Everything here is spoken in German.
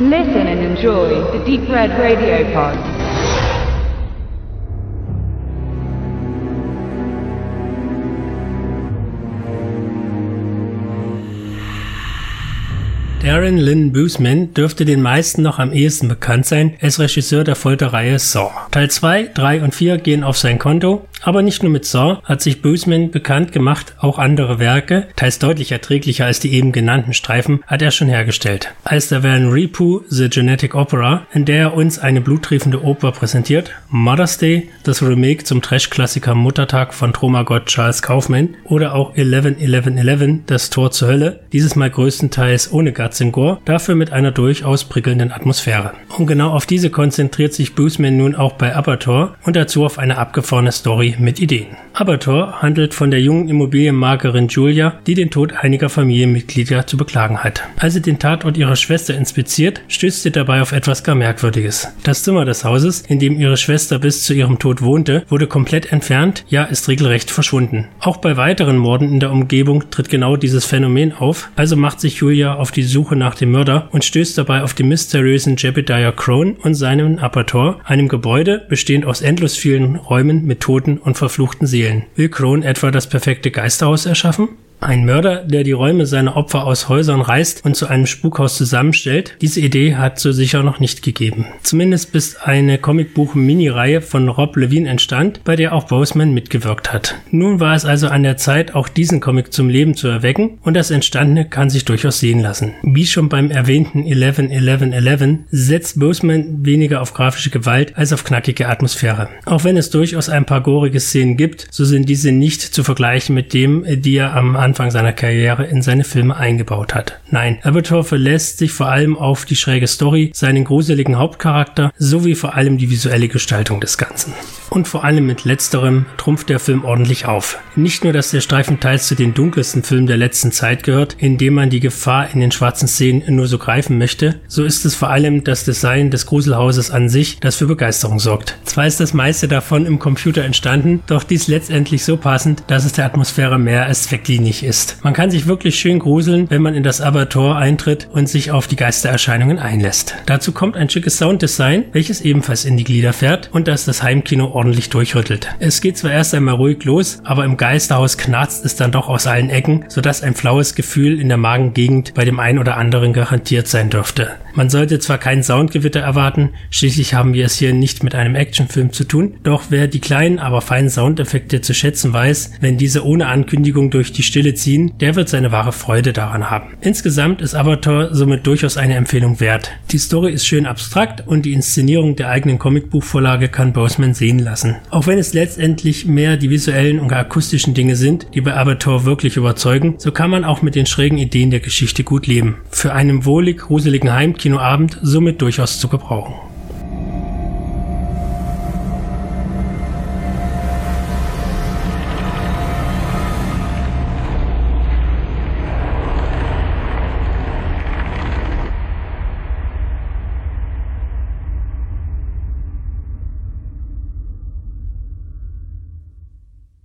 Listen and enjoy the Deep Red Radio Pod. Darren Lynn Boosman dürfte den meisten noch am ehesten bekannt sein als Regisseur der Folterreihe Saw. Teil 2, 3 und 4 gehen auf sein Konto, aber nicht nur mit Saw hat sich Boosman bekannt gemacht, auch andere Werke, teils deutlich erträglicher als die eben genannten Streifen, hat er schon hergestellt. Als der Van Ripu The Genetic Opera, in der er uns eine bluttriefende Oper präsentiert, Mother's Day, das Remake zum Trash-Klassiker Muttertag von Tromagott Charles Kaufman oder auch 11-11-11, das Tor zur Hölle, dieses mal größtenteils ohne Guts Gore, dafür mit einer durchaus prickelnden Atmosphäre. Und genau auf diese konzentriert sich Boosman nun auch bei Abator und dazu auf eine abgefahrene Story mit Ideen. Abator handelt von der jungen Immobilienmaklerin Julia, die den Tod einiger Familienmitglieder zu beklagen hat. Als sie den Tatort ihrer Schwester inspiziert, stößt sie dabei auf etwas gar Merkwürdiges. Das Zimmer des Hauses, in dem ihre Schwester bis zu ihrem Tod wohnte, wurde komplett entfernt, ja ist regelrecht verschwunden. Auch bei weiteren Morden in der Umgebung tritt genau dieses Phänomen auf, also macht sich Julia auf die Suche nach dem Mörder und stößt dabei auf den mysteriösen Jebediah Crone und seinen Apator, einem Gebäude bestehend aus endlos vielen Räumen mit Toten und verfluchten Seelen. Will Crone etwa das perfekte Geisterhaus erschaffen? Ein Mörder, der die Räume seiner Opfer aus Häusern reißt und zu einem Spukhaus zusammenstellt, diese Idee hat so sicher noch nicht gegeben. Zumindest bis eine Comicbuch-Mini-Reihe von Rob Levine entstand, bei der auch Boseman mitgewirkt hat. Nun war es also an der Zeit, auch diesen Comic zum Leben zu erwecken und das Entstandene kann sich durchaus sehen lassen. Wie schon beim erwähnten 11-11-11 setzt Boseman weniger auf grafische Gewalt als auf knackige Atmosphäre. Auch wenn es durchaus ein paar gorige Szenen gibt, so sind diese nicht zu vergleichen mit dem, die er am Anfang seiner Karriere in seine Filme eingebaut hat. Nein, Abertor verlässt sich vor allem auf die schräge Story, seinen gruseligen Hauptcharakter sowie vor allem die visuelle Gestaltung des Ganzen. Und vor allem mit letzterem trumpft der Film ordentlich auf. Nicht nur, dass der Streifen teils zu den dunkelsten Filmen der letzten Zeit gehört, in dem man die Gefahr in den schwarzen Szenen nur so greifen möchte, so ist es vor allem das Design des Gruselhauses an sich, das für Begeisterung sorgt. Zwar ist das meiste davon im Computer entstanden, doch dies letztendlich so passend, dass es der Atmosphäre mehr als ähnlich ist. Man kann sich wirklich schön gruseln, wenn man in das Abator eintritt und sich auf die Geistererscheinungen einlässt. Dazu kommt ein schickes Sounddesign, welches ebenfalls in die Glieder fährt und das das Heimkino ordentlich durchrüttelt. Es geht zwar erst einmal ruhig los, aber im Geisterhaus knarzt es dann doch aus allen Ecken, sodass ein flaues Gefühl in der Magengegend bei dem einen oder anderen garantiert sein dürfte. Man sollte zwar kein Soundgewitter erwarten, schließlich haben wir es hier nicht mit einem Actionfilm zu tun, doch wer die kleinen, aber feinen Soundeffekte zu schätzen weiß, wenn diese ohne Ankündigung durch die Stille ziehen, der wird seine wahre Freude daran haben. Insgesamt ist Avatar somit durchaus eine Empfehlung wert. Die Story ist schön abstrakt und die Inszenierung der eigenen Comicbuchvorlage kann Boseman sehen lassen. Auch wenn es letztendlich mehr die visuellen und akustischen Dinge sind, die bei Avatar wirklich überzeugen, so kann man auch mit den schrägen Ideen der Geschichte gut leben. Für einen wohlig gruseligen Heimkinoabend somit durchaus zu gebrauchen.